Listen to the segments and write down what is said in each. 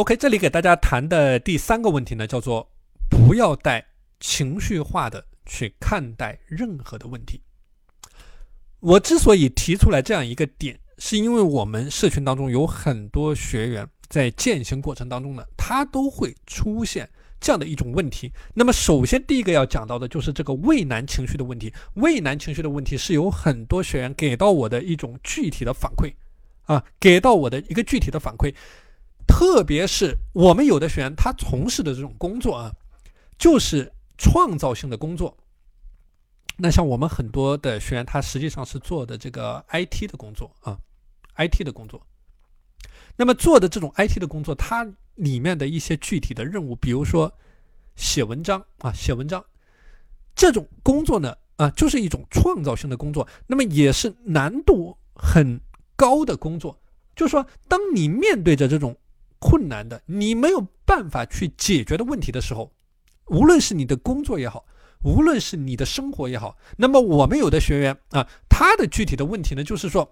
OK，这里给大家谈的第三个问题呢，叫做不要带情绪化的去看待任何的问题。我之所以提出来这样一个点，是因为我们社群当中有很多学员在践行过程当中呢，他都会出现这样的一种问题。那么，首先第一个要讲到的就是这个畏难情绪的问题。畏难情绪的问题是有很多学员给到我的一种具体的反馈，啊，给到我的一个具体的反馈。特别是我们有的学员，他从事的这种工作啊，就是创造性的工作。那像我们很多的学员，他实际上是做的这个 IT 的工作啊，IT 的工作。那么做的这种 IT 的工作，它里面的一些具体的任务，比如说写文章啊，写文章这种工作呢，啊，就是一种创造性的工作。那么也是难度很高的工作。就是说，当你面对着这种困难的，你没有办法去解决的问题的时候，无论是你的工作也好，无论是你的生活也好，那么我们有的学员啊，他的具体的问题呢，就是说，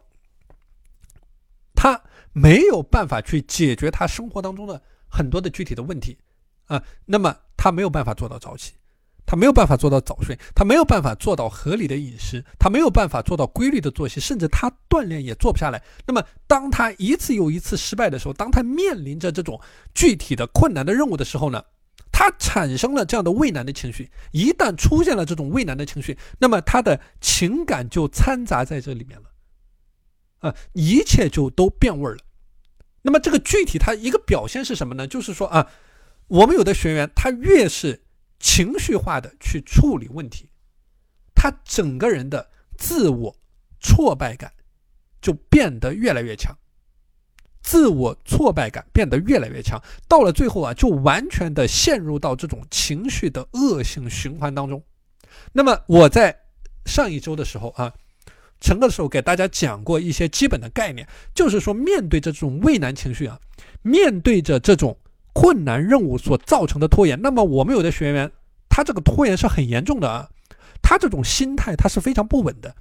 他没有办法去解决他生活当中的很多的具体的问题啊，那么他没有办法做到早起。他没有办法做到早睡，他没有办法做到合理的饮食，他没有办法做到规律的作息，甚至他锻炼也做不下来。那么，当他一次又一次失败的时候，当他面临着这种具体的困难的任务的时候呢，他产生了这样的畏难的情绪。一旦出现了这种畏难的情绪，那么他的情感就掺杂在这里面了，啊，一切就都变味儿了。那么，这个具体他一个表现是什么呢？就是说啊，我们有的学员他越是情绪化的去处理问题，他整个人的自我挫败感就变得越来越强，自我挫败感变得越来越强，到了最后啊，就完全的陷入到这种情绪的恶性循环当中。那么我在上一周的时候啊，陈哥的时候给大家讲过一些基本的概念，就是说面对着这种畏难情绪啊，面对着这种。困难任务所造成的拖延，那么我们有的学员，他这个拖延是很严重的啊，他这种心态他是非常不稳的。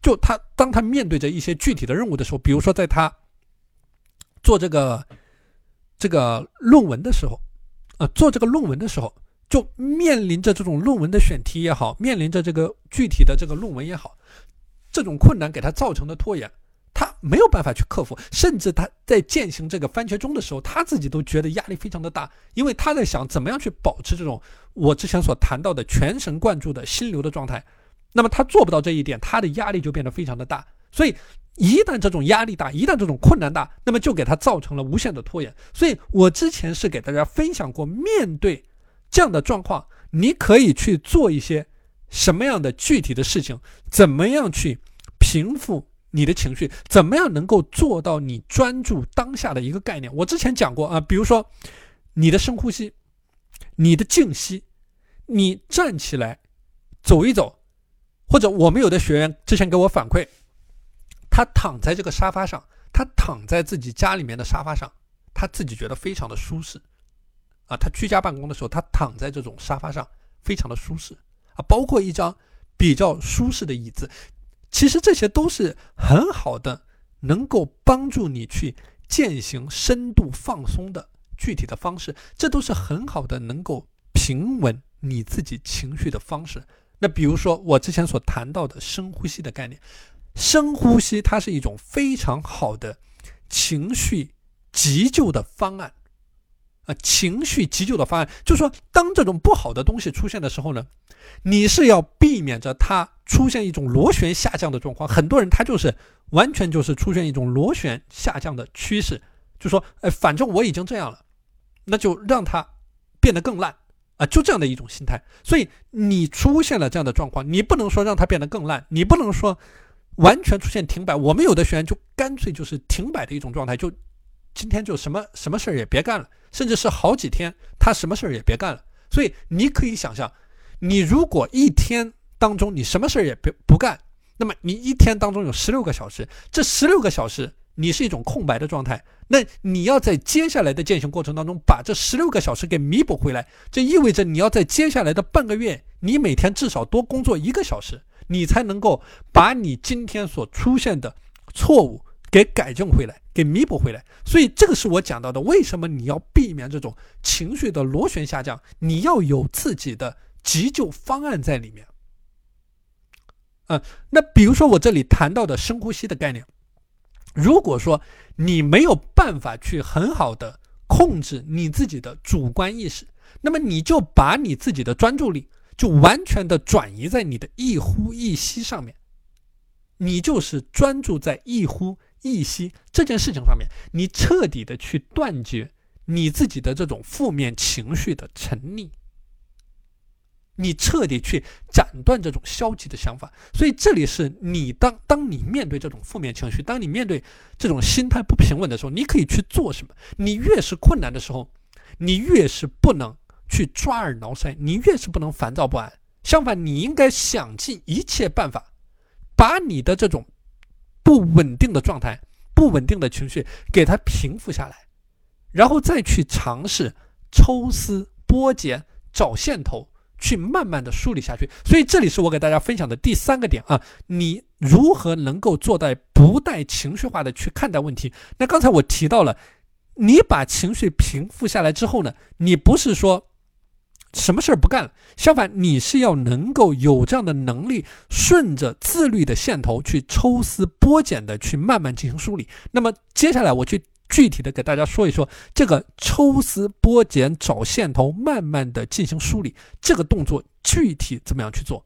就他当他面对着一些具体的任务的时候，比如说在他做这个这个论文的时候，啊，做这个论文的时候，就面临着这种论文的选题也好，面临着这个具体的这个论文也好，这种困难给他造成的拖延。没有办法去克服，甚至他在践行这个番茄钟的时候，他自己都觉得压力非常的大，因为他在想怎么样去保持这种我之前所谈到的全神贯注的心流的状态。那么他做不到这一点，他的压力就变得非常的大。所以一旦这种压力大，一旦这种困难大，那么就给他造成了无限的拖延。所以我之前是给大家分享过，面对这样的状况，你可以去做一些什么样的具体的事情，怎么样去平复。你的情绪怎么样能够做到你专注当下的一个概念？我之前讲过啊，比如说你的深呼吸，你的静息，你站起来走一走，或者我们有的学员之前给我反馈，他躺在这个沙发上，他躺在自己家里面的沙发上，他自己觉得非常的舒适啊。他居家办公的时候，他躺在这种沙发上非常的舒适啊，包括一张比较舒适的椅子。其实这些都是很好的，能够帮助你去践行深度放松的具体的方式。这都是很好的，能够平稳你自己情绪的方式。那比如说我之前所谈到的深呼吸的概念，深呼吸它是一种非常好的情绪急救的方案。啊，情绪急救的方案就是说，当这种不好的东西出现的时候呢，你是要避免着它出现一种螺旋下降的状况。很多人他就是完全就是出现一种螺旋下降的趋势，就说，哎，反正我已经这样了，那就让它变得更烂啊，就这样的一种心态。所以你出现了这样的状况，你不能说让它变得更烂，你不能说完全出现停摆。我们有的学员就干脆就是停摆的一种状态，就今天就什么什么事儿也别干了。甚至是好几天，他什么事儿也别干了。所以你可以想象，你如果一天当中你什么事儿也别不干，那么你一天当中有十六个小时，这十六个小时你是一种空白的状态。那你要在接下来的践行过程当中把这十六个小时给弥补回来，这意味着你要在接下来的半个月，你每天至少多工作一个小时，你才能够把你今天所出现的错误给改正回来，给弥补回来。所以这个是我讲到的，为什么你要避免这种情绪的螺旋下降？你要有自己的急救方案在里面。嗯，那比如说我这里谈到的深呼吸的概念，如果说你没有办法去很好的控制你自己的主观意识，那么你就把你自己的专注力就完全的转移在你的一呼一吸上面，你就是专注在一呼一吸这件事情上面，你彻底的去断绝你自己的这种负面情绪的沉溺。你彻底去斩断这种消极的想法，所以这里是你当当你面对这种负面情绪，当你面对这种心态不平稳的时候，你可以去做什么？你越是困难的时候，你越是不能去抓耳挠腮，你越是不能烦躁不安。相反，你应该想尽一切办法，把你的这种不稳定的状态、不稳定的情绪给它平复下来，然后再去尝试抽丝剥茧，找线头。去慢慢的梳理下去，所以这里是我给大家分享的第三个点啊，你如何能够做到不带情绪化的去看待问题？那刚才我提到了，你把情绪平复下来之后呢，你不是说什么事儿不干了，相反，你是要能够有这样的能力，顺着自律的线头去抽丝剥茧的去慢慢进行梳理。那么接下来我去。具体的给大家说一说这个抽丝剥茧、找线头、慢慢的进行梳理这个动作具体怎么样去做？